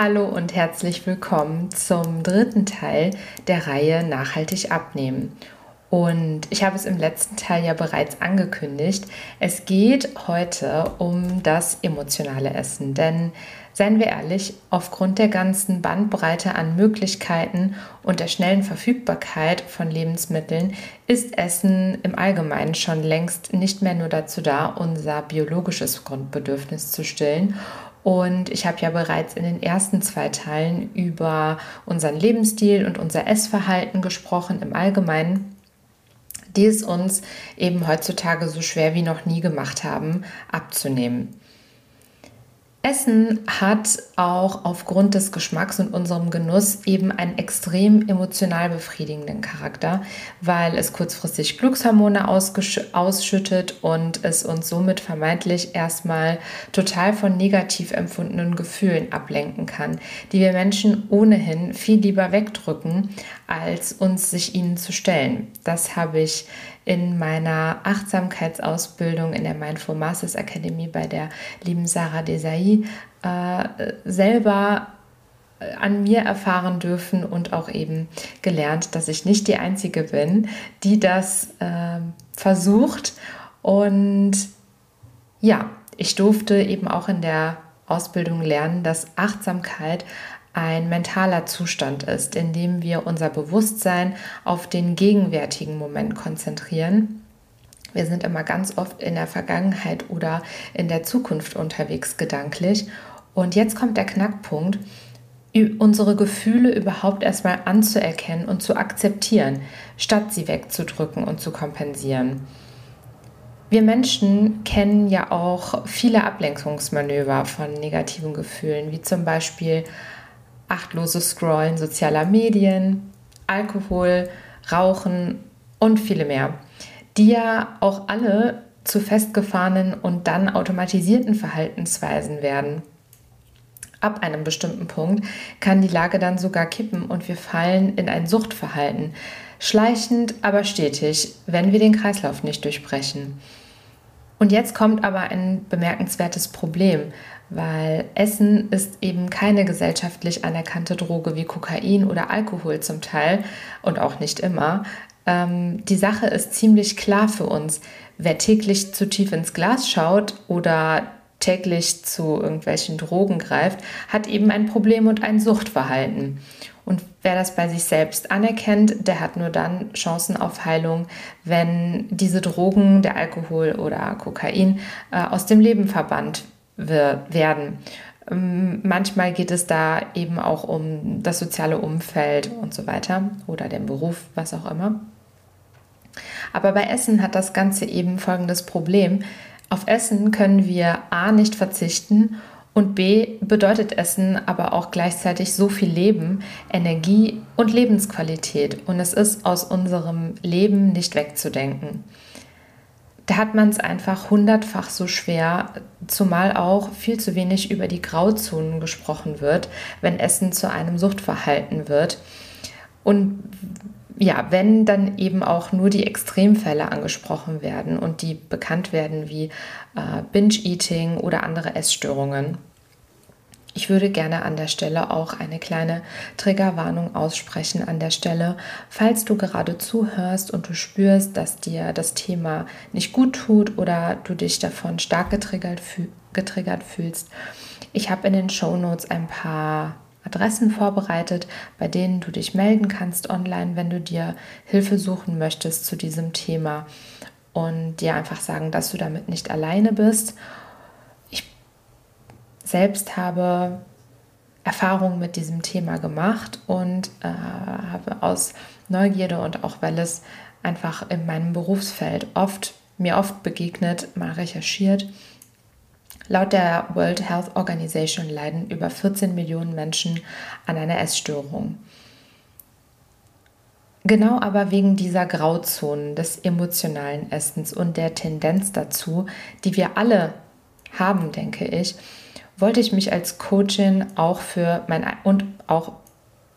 Hallo und herzlich willkommen zum dritten Teil der Reihe Nachhaltig abnehmen. Und ich habe es im letzten Teil ja bereits angekündigt. Es geht heute um das emotionale Essen. Denn seien wir ehrlich, aufgrund der ganzen Bandbreite an Möglichkeiten und der schnellen Verfügbarkeit von Lebensmitteln ist Essen im Allgemeinen schon längst nicht mehr nur dazu da, unser biologisches Grundbedürfnis zu stillen und ich habe ja bereits in den ersten zwei Teilen über unseren Lebensstil und unser Essverhalten gesprochen im Allgemeinen, die es uns eben heutzutage so schwer wie noch nie gemacht haben, abzunehmen. Essen hat auch aufgrund des Geschmacks und unserem Genuss eben einen extrem emotional befriedigenden Charakter, weil es kurzfristig Glückshormone ausschüttet und es uns somit vermeintlich erstmal total von negativ empfundenen Gefühlen ablenken kann, die wir Menschen ohnehin viel lieber wegdrücken, als uns sich ihnen zu stellen. Das habe ich in meiner Achtsamkeitsausbildung in der Mindful Masters Academy bei der lieben Sarah Desai äh, selber äh, an mir erfahren dürfen und auch eben gelernt, dass ich nicht die Einzige bin, die das äh, versucht. Und ja, ich durfte eben auch in der Ausbildung lernen, dass Achtsamkeit ein mentaler Zustand ist, in dem wir unser Bewusstsein auf den gegenwärtigen Moment konzentrieren. Wir sind immer ganz oft in der Vergangenheit oder in der Zukunft unterwegs gedanklich. Und jetzt kommt der Knackpunkt, unsere Gefühle überhaupt erstmal anzuerkennen und zu akzeptieren, statt sie wegzudrücken und zu kompensieren. Wir Menschen kennen ja auch viele Ablenkungsmanöver von negativen Gefühlen, wie zum Beispiel achtloses Scrollen sozialer Medien, Alkohol, Rauchen und viele mehr, die ja auch alle zu festgefahrenen und dann automatisierten Verhaltensweisen werden. Ab einem bestimmten Punkt kann die Lage dann sogar kippen und wir fallen in ein Suchtverhalten, schleichend, aber stetig, wenn wir den Kreislauf nicht durchbrechen. Und jetzt kommt aber ein bemerkenswertes Problem, weil Essen ist eben keine gesellschaftlich anerkannte Droge wie Kokain oder Alkohol zum Teil und auch nicht immer. Ähm, die Sache ist ziemlich klar für uns. Wer täglich zu tief ins Glas schaut oder täglich zu irgendwelchen Drogen greift, hat eben ein Problem und ein Suchtverhalten. Und wer das bei sich selbst anerkennt, der hat nur dann Chancen auf Heilung, wenn diese Drogen, der Alkohol oder Kokain, äh, aus dem Leben verbannt werden. Ähm, manchmal geht es da eben auch um das soziale Umfeld und so weiter oder den Beruf, was auch immer. Aber bei Essen hat das Ganze eben folgendes Problem. Auf Essen können wir A nicht verzichten und B bedeutet Essen aber auch gleichzeitig so viel Leben, Energie und Lebensqualität und es ist aus unserem Leben nicht wegzudenken da hat man es einfach hundertfach so schwer, zumal auch viel zu wenig über die Grauzonen gesprochen wird, wenn Essen zu einem Suchtverhalten wird. Und ja, wenn dann eben auch nur die Extremfälle angesprochen werden und die bekannt werden wie äh, Binge-Eating oder andere Essstörungen. Ich würde gerne an der Stelle auch eine kleine Triggerwarnung aussprechen an der Stelle, falls du gerade zuhörst und du spürst, dass dir das Thema nicht gut tut oder du dich davon stark getriggert, fühl getriggert fühlst. Ich habe in den Show Notes ein paar Adressen vorbereitet, bei denen du dich melden kannst online, wenn du dir Hilfe suchen möchtest zu diesem Thema und dir einfach sagen, dass du damit nicht alleine bist selbst habe Erfahrungen mit diesem Thema gemacht und äh, habe aus Neugierde und auch weil es einfach in meinem Berufsfeld oft mir oft begegnet, mal recherchiert. Laut der World Health Organization leiden über 14 Millionen Menschen an einer Essstörung. Genau aber wegen dieser Grauzonen des emotionalen Essens und der Tendenz dazu, die wir alle haben, denke ich, wollte ich mich als Coachin auch für mein und auch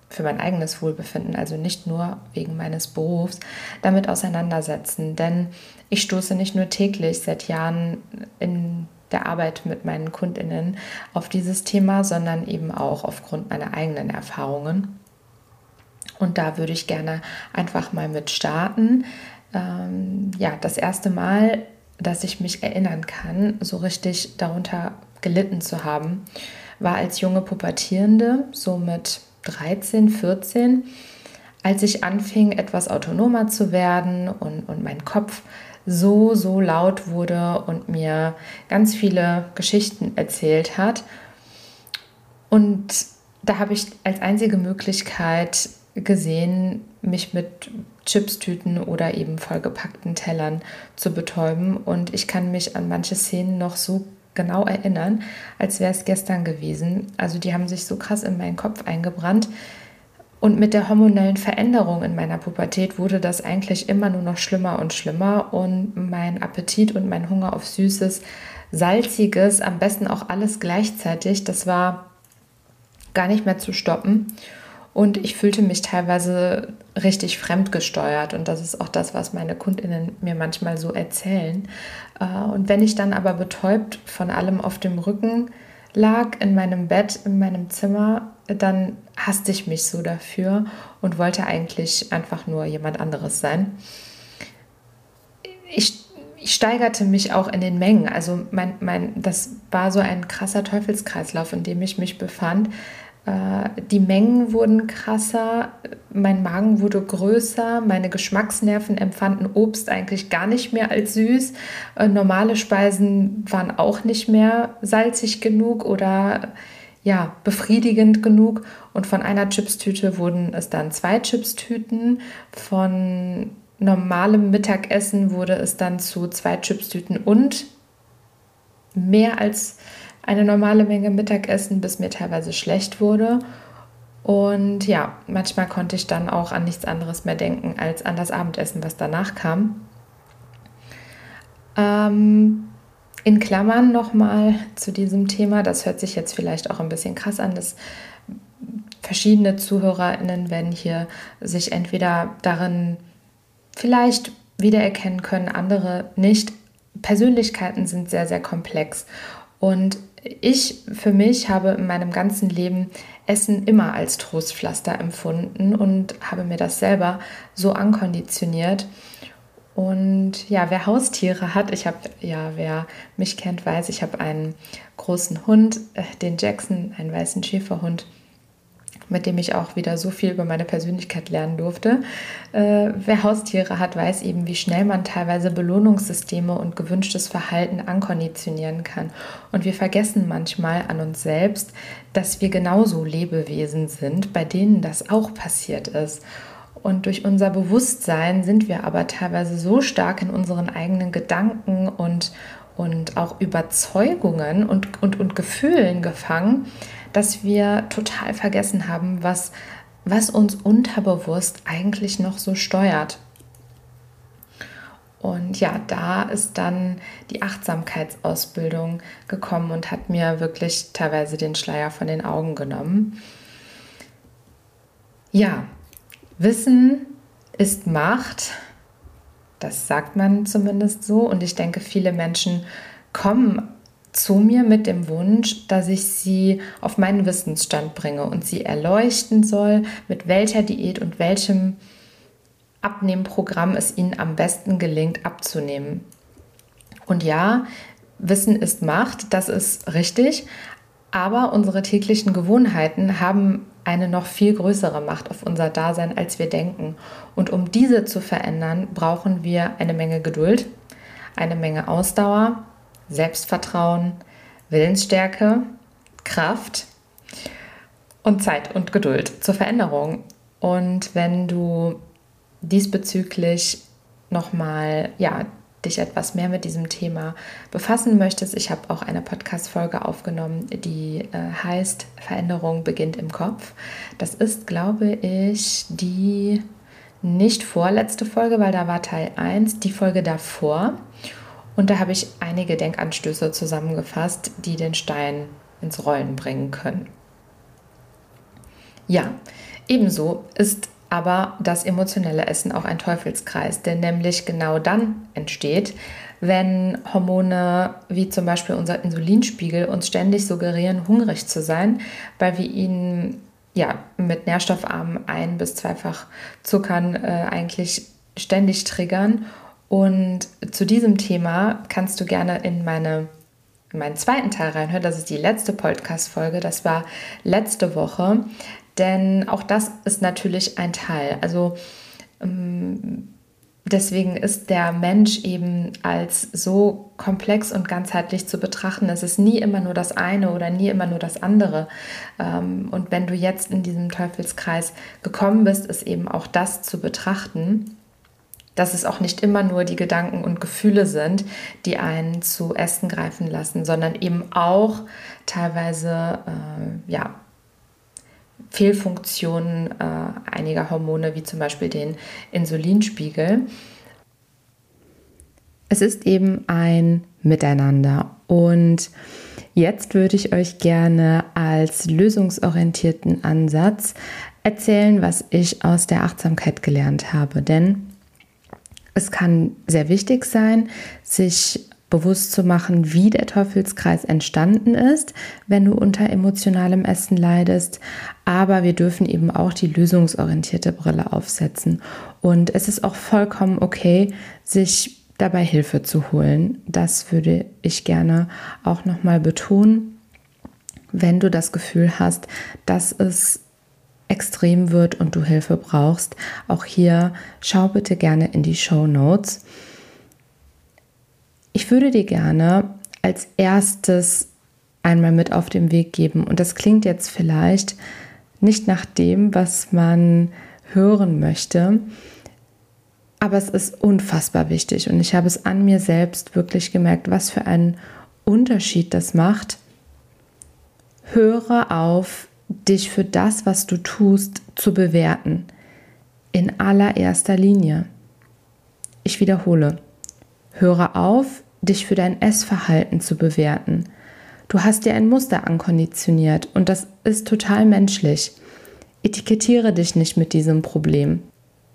für mein eigenes Wohlbefinden, also nicht nur wegen meines Berufs, damit auseinandersetzen. Denn ich stoße nicht nur täglich seit Jahren in der Arbeit mit meinen Kundinnen auf dieses Thema, sondern eben auch aufgrund meiner eigenen Erfahrungen. Und da würde ich gerne einfach mal mit starten. Ähm, ja, das erste Mal, dass ich mich erinnern kann, so richtig darunter gelitten zu haben, war als junge Pubertierende, so mit 13, 14, als ich anfing, etwas autonomer zu werden und, und mein Kopf so, so laut wurde und mir ganz viele Geschichten erzählt hat. Und da habe ich als einzige Möglichkeit gesehen, mich mit Chipstüten oder eben vollgepackten Tellern zu betäuben. Und ich kann mich an manche Szenen noch so genau erinnern, als wäre es gestern gewesen. Also die haben sich so krass in meinen Kopf eingebrannt. Und mit der hormonellen Veränderung in meiner Pubertät wurde das eigentlich immer nur noch schlimmer und schlimmer. Und mein Appetit und mein Hunger auf Süßes, Salziges, am besten auch alles gleichzeitig, das war gar nicht mehr zu stoppen. Und ich fühlte mich teilweise richtig fremdgesteuert. Und das ist auch das, was meine Kundinnen mir manchmal so erzählen. Äh, und wenn ich dann aber betäubt von allem auf dem Rücken lag, in meinem Bett, in meinem Zimmer, dann hasste ich mich so dafür und wollte eigentlich einfach nur jemand anderes sein. Ich, ich steigerte mich auch in den Mengen. Also mein, mein, das war so ein krasser Teufelskreislauf, in dem ich mich befand. Äh, die Mengen wurden krasser, mein Magen wurde größer, meine Geschmacksnerven empfanden Obst eigentlich gar nicht mehr als süß. Äh, normale Speisen waren auch nicht mehr salzig genug oder ja, befriedigend genug. Und von einer Chipstüte wurden es dann zwei Chipstüten. Von normalem Mittagessen wurde es dann zu zwei Chipstüten und mehr als eine normale Menge Mittagessen, bis mir teilweise schlecht wurde. Und ja, manchmal konnte ich dann auch an nichts anderes mehr denken als an das Abendessen, was danach kam. Ähm, in Klammern nochmal zu diesem Thema, das hört sich jetzt vielleicht auch ein bisschen krass an, dass verschiedene ZuhörerInnen werden hier sich entweder darin vielleicht wiedererkennen können, andere nicht. Persönlichkeiten sind sehr, sehr komplex und ich für mich habe in meinem ganzen Leben Essen immer als Trostpflaster empfunden und habe mir das selber so ankonditioniert. Und ja, wer Haustiere hat, ich habe ja, wer mich kennt, weiß, ich habe einen großen Hund, äh, den Jackson, einen weißen Schäferhund mit dem ich auch wieder so viel über meine Persönlichkeit lernen durfte. Äh, wer Haustiere hat, weiß eben, wie schnell man teilweise Belohnungssysteme und gewünschtes Verhalten ankonditionieren kann. Und wir vergessen manchmal an uns selbst, dass wir genauso Lebewesen sind, bei denen das auch passiert ist. Und durch unser Bewusstsein sind wir aber teilweise so stark in unseren eigenen Gedanken und, und auch Überzeugungen und, und, und Gefühlen gefangen, dass wir total vergessen haben, was, was uns unterbewusst eigentlich noch so steuert. Und ja, da ist dann die Achtsamkeitsausbildung gekommen und hat mir wirklich teilweise den Schleier von den Augen genommen. Ja, Wissen ist Macht. Das sagt man zumindest so. Und ich denke, viele Menschen kommen zu mir mit dem Wunsch, dass ich sie auf meinen Wissensstand bringe und sie erleuchten soll, mit welcher Diät und welchem Abnehmprogramm es ihnen am besten gelingt abzunehmen. Und ja, Wissen ist Macht, das ist richtig, aber unsere täglichen Gewohnheiten haben eine noch viel größere Macht auf unser Dasein, als wir denken. Und um diese zu verändern, brauchen wir eine Menge Geduld, eine Menge Ausdauer, Selbstvertrauen, Willensstärke, Kraft. und Zeit und Geduld zur Veränderung. Und wenn du diesbezüglich nochmal ja, dich etwas mehr mit diesem Thema befassen möchtest, ich habe auch eine Podcast-Folge aufgenommen, die äh, heißt Veränderung beginnt im Kopf. Das ist, glaube ich, die nicht vorletzte Folge, weil da war Teil 1, die Folge davor. Und da habe ich einige Denkanstöße zusammengefasst, die den Stein ins Rollen bringen können. Ja, ebenso ist aber das emotionelle Essen auch ein Teufelskreis, der nämlich genau dann entsteht, wenn Hormone wie zum Beispiel unser Insulinspiegel uns ständig suggerieren, hungrig zu sein, weil wir ihn ja mit nährstoffarmen ein- bis zweifach Zuckern äh, eigentlich ständig triggern. Und zu diesem Thema kannst du gerne in meine in meinen zweiten Teil reinhören. Das ist die letzte Podcast-Folge. Das war letzte Woche. Denn auch das ist natürlich ein Teil. Also ähm, deswegen ist der Mensch eben als so komplex und ganzheitlich zu betrachten. Es ist nie immer nur das eine oder nie immer nur das andere. Ähm, und wenn du jetzt in diesem Teufelskreis gekommen bist, ist eben auch das zu betrachten dass es auch nicht immer nur die Gedanken und Gefühle sind, die einen zu Essen greifen lassen, sondern eben auch teilweise äh, ja, Fehlfunktionen äh, einiger Hormone, wie zum Beispiel den Insulinspiegel. Es ist eben ein Miteinander und jetzt würde ich euch gerne als lösungsorientierten Ansatz erzählen, was ich aus der Achtsamkeit gelernt habe. Denn es kann sehr wichtig sein, sich bewusst zu machen, wie der Teufelskreis entstanden ist, wenn du unter emotionalem Essen leidest. Aber wir dürfen eben auch die lösungsorientierte Brille aufsetzen. Und es ist auch vollkommen okay, sich dabei Hilfe zu holen. Das würde ich gerne auch nochmal betonen. Wenn du das Gefühl hast, dass es extrem wird und du Hilfe brauchst, auch hier schau bitte gerne in die Show Notes. Ich würde dir gerne als erstes einmal mit auf den Weg geben. Und das klingt jetzt vielleicht nicht nach dem, was man hören möchte, aber es ist unfassbar wichtig. Und ich habe es an mir selbst wirklich gemerkt, was für einen Unterschied das macht. Höre auf, dich für das, was du tust, zu bewerten. In allererster Linie. Ich wiederhole. Höre auf, dich für dein Essverhalten zu bewerten. Du hast dir ein Muster ankonditioniert und das ist total menschlich. Etikettiere dich nicht mit diesem Problem.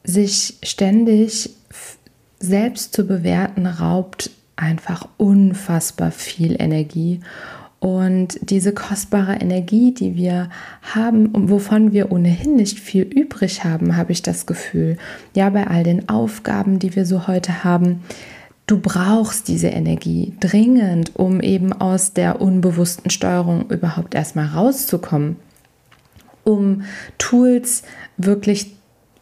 Sich ständig selbst zu bewerten raubt einfach unfassbar viel Energie und diese kostbare Energie, die wir haben und wovon wir ohnehin nicht viel übrig haben, habe ich das Gefühl. Ja, bei all den Aufgaben, die wir so heute haben, du brauchst diese Energie dringend, um eben aus der unbewussten Steuerung überhaupt erstmal rauszukommen, um Tools wirklich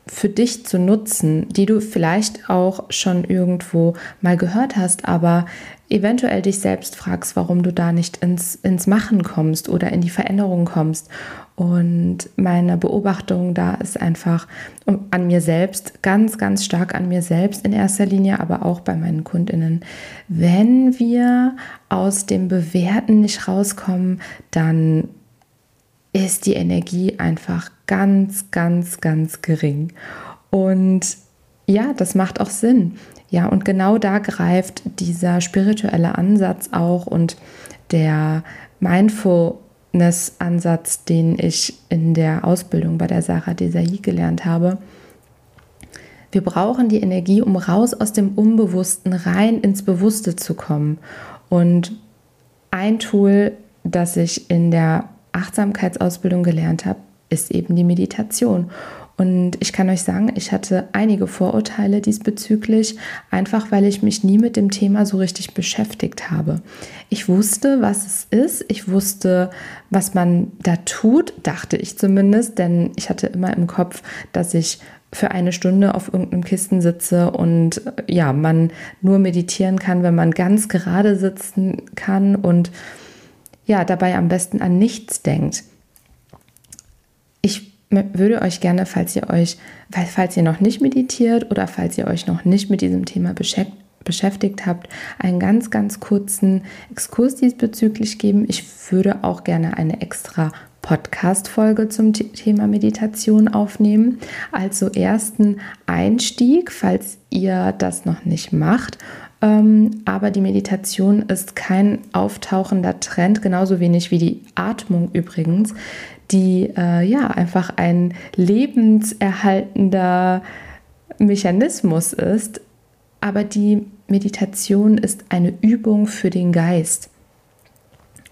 für dich zu nutzen, die du vielleicht auch schon irgendwo mal gehört hast, aber eventuell dich selbst fragst, warum du da nicht ins, ins Machen kommst oder in die Veränderung kommst. Und meine Beobachtung da ist einfach an mir selbst, ganz, ganz stark an mir selbst in erster Linie, aber auch bei meinen Kundinnen. Wenn wir aus dem Bewerten nicht rauskommen, dann ist die Energie einfach ganz, ganz, ganz gering. Und ja, das macht auch Sinn. Ja, und genau da greift dieser spirituelle Ansatz auch und der Mindfulness-Ansatz, den ich in der Ausbildung bei der Sarah Desai gelernt habe. Wir brauchen die Energie, um raus aus dem Unbewussten rein ins Bewusste zu kommen. Und ein Tool, das ich in der Achtsamkeitsausbildung gelernt habe, ist eben die Meditation. Und ich kann euch sagen, ich hatte einige Vorurteile diesbezüglich, einfach weil ich mich nie mit dem Thema so richtig beschäftigt habe. Ich wusste, was es ist, ich wusste, was man da tut, dachte ich zumindest, denn ich hatte immer im Kopf, dass ich für eine Stunde auf irgendeinem Kisten sitze und ja, man nur meditieren kann, wenn man ganz gerade sitzen kann und ja, dabei am besten an nichts denkt. würde euch gerne, falls ihr euch, falls ihr noch nicht meditiert oder falls ihr euch noch nicht mit diesem Thema beschäftigt habt, einen ganz, ganz kurzen Exkurs diesbezüglich geben. Ich würde auch gerne eine extra Podcast-Folge zum Thema Meditation aufnehmen. Also ersten Einstieg, falls ihr das noch nicht macht. Ähm, aber die Meditation ist kein auftauchender Trend, genauso wenig wie die Atmung übrigens, die äh, ja einfach ein lebenserhaltender Mechanismus ist. Aber die Meditation ist eine Übung für den Geist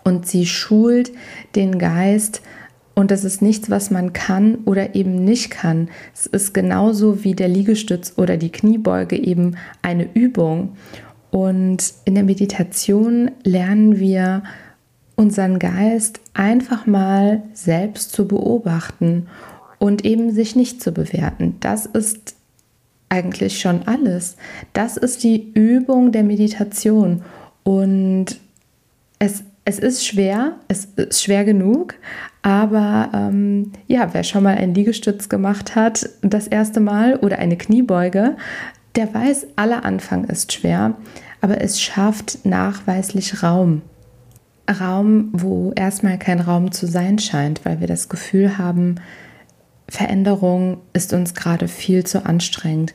und sie schult den Geist und das ist nichts, was man kann oder eben nicht kann. Es ist genauso wie der Liegestütz oder die Kniebeuge eben eine Übung. Und in der Meditation lernen wir unseren Geist einfach mal selbst zu beobachten und eben sich nicht zu bewerten. Das ist eigentlich schon alles. Das ist die Übung der Meditation. Und es es ist schwer, es ist schwer genug, aber ähm, ja, wer schon mal einen Liegestütz gemacht hat, das erste Mal oder eine Kniebeuge, der weiß, aller Anfang ist schwer, aber es schafft nachweislich Raum. Raum, wo erstmal kein Raum zu sein scheint, weil wir das Gefühl haben, Veränderung ist uns gerade viel zu anstrengend.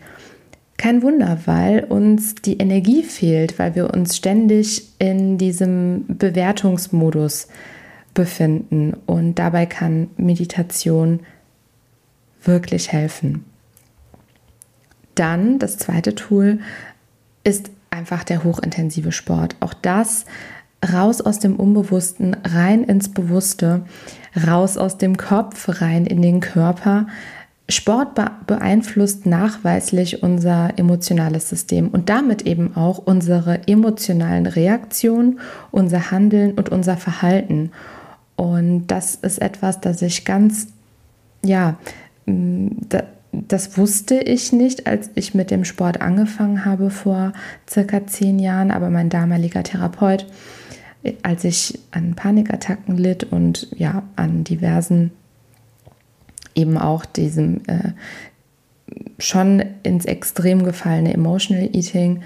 Kein Wunder, weil uns die Energie fehlt, weil wir uns ständig in diesem Bewertungsmodus befinden. Und dabei kann Meditation wirklich helfen. Dann das zweite Tool ist einfach der hochintensive Sport. Auch das raus aus dem Unbewussten, rein ins Bewusste, raus aus dem Kopf, rein in den Körper, Sport beeinflusst nachweislich unser emotionales System und damit eben auch unsere emotionalen Reaktionen, unser Handeln und unser Verhalten. Und das ist etwas, das ich ganz, ja, das wusste ich nicht, als ich mit dem Sport angefangen habe vor circa zehn Jahren, aber mein damaliger Therapeut, als ich an Panikattacken litt und ja, an diversen eben auch diesem äh, schon ins Extrem gefallene Emotional Eating,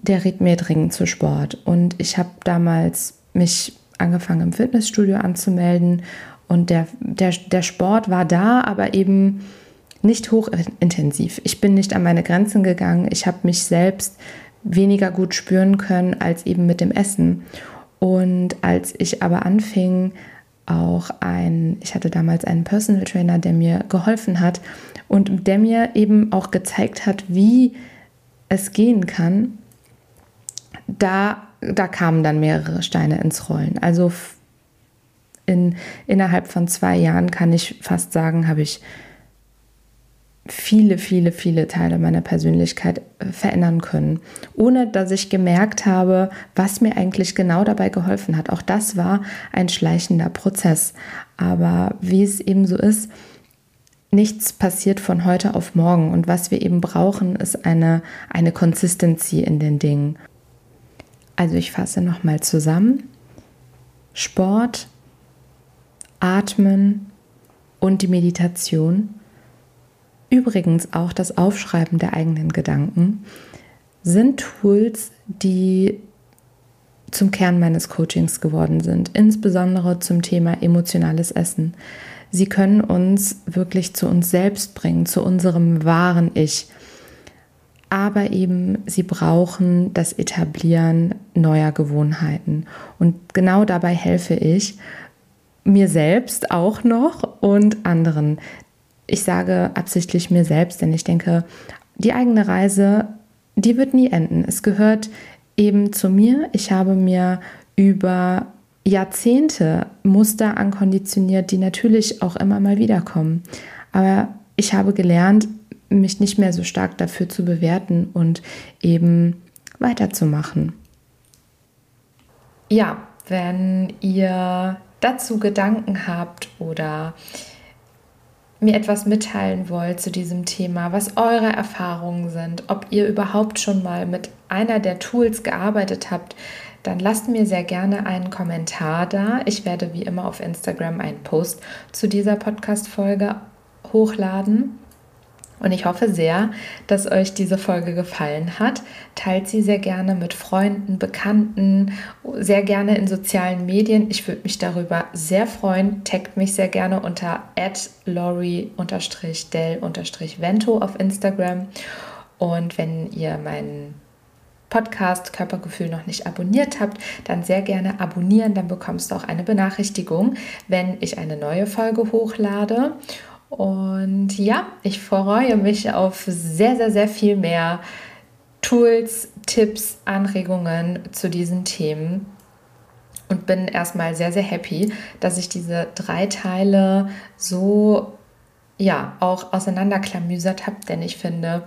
der riet mir dringend zu Sport. Und ich habe damals mich angefangen im Fitnessstudio anzumelden und der, der, der Sport war da, aber eben nicht hochintensiv. Ich bin nicht an meine Grenzen gegangen. Ich habe mich selbst weniger gut spüren können als eben mit dem Essen. Und als ich aber anfing, auch ein, ich hatte damals einen Personal Trainer, der mir geholfen hat und der mir eben auch gezeigt hat, wie es gehen kann. Da, da kamen dann mehrere Steine ins Rollen. Also in, innerhalb von zwei Jahren kann ich fast sagen, habe ich viele, viele, viele Teile meiner Persönlichkeit äh, verändern können, ohne dass ich gemerkt habe, was mir eigentlich genau dabei geholfen hat. Auch das war ein schleichender Prozess. Aber wie es eben so ist, nichts passiert von heute auf morgen. Und was wir eben brauchen, ist eine, eine Consistency in den Dingen. Also ich fasse nochmal zusammen. Sport, Atmen und die Meditation Übrigens auch das Aufschreiben der eigenen Gedanken sind Tools, die zum Kern meines Coachings geworden sind, insbesondere zum Thema emotionales Essen. Sie können uns wirklich zu uns selbst bringen, zu unserem wahren Ich. Aber eben, sie brauchen das Etablieren neuer Gewohnheiten. Und genau dabei helfe ich mir selbst auch noch und anderen. Ich sage absichtlich mir selbst, denn ich denke, die eigene Reise, die wird nie enden. Es gehört eben zu mir. Ich habe mir über Jahrzehnte Muster ankonditioniert, die natürlich auch immer mal wiederkommen. Aber ich habe gelernt, mich nicht mehr so stark dafür zu bewerten und eben weiterzumachen. Ja, wenn ihr dazu Gedanken habt oder mir etwas mitteilen wollt zu diesem Thema, was eure Erfahrungen sind, ob ihr überhaupt schon mal mit einer der Tools gearbeitet habt, dann lasst mir sehr gerne einen Kommentar da. Ich werde wie immer auf Instagram einen Post zu dieser Podcast-Folge hochladen. Und ich hoffe sehr, dass euch diese Folge gefallen hat. Teilt sie sehr gerne mit Freunden, Bekannten, sehr gerne in sozialen Medien. Ich würde mich darüber sehr freuen. Taggt mich sehr gerne unter lori-del-vento auf Instagram. Und wenn ihr meinen Podcast Körpergefühl noch nicht abonniert habt, dann sehr gerne abonnieren. Dann bekommst du auch eine Benachrichtigung, wenn ich eine neue Folge hochlade. Und ja, ich freue mich auf sehr, sehr, sehr viel mehr Tools, Tipps, Anregungen zu diesen Themen. Und bin erstmal sehr, sehr happy, dass ich diese drei Teile so ja auch auseinanderklamüsert habe, denn ich finde,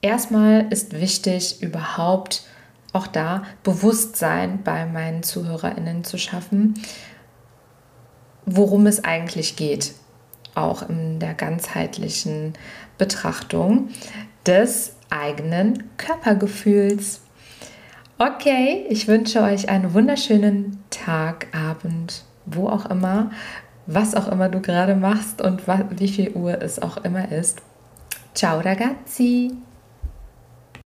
erstmal ist wichtig, überhaupt auch da Bewusstsein bei meinen ZuhörerInnen zu schaffen, worum es eigentlich geht auch in der ganzheitlichen Betrachtung des eigenen Körpergefühls. Okay, ich wünsche euch einen wunderschönen Tag, Abend, wo auch immer, was auch immer du gerade machst und wie viel Uhr es auch immer ist. Ciao ragazzi!